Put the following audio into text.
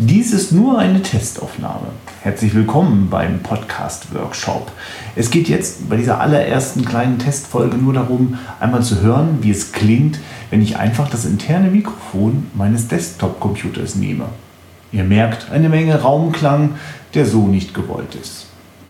Dies ist nur eine Testaufnahme. Herzlich willkommen beim Podcast Workshop. Es geht jetzt bei dieser allerersten kleinen Testfolge nur darum, einmal zu hören, wie es klingt, wenn ich einfach das interne Mikrofon meines Desktop-Computers nehme. Ihr merkt eine Menge Raumklang, der so nicht gewollt ist.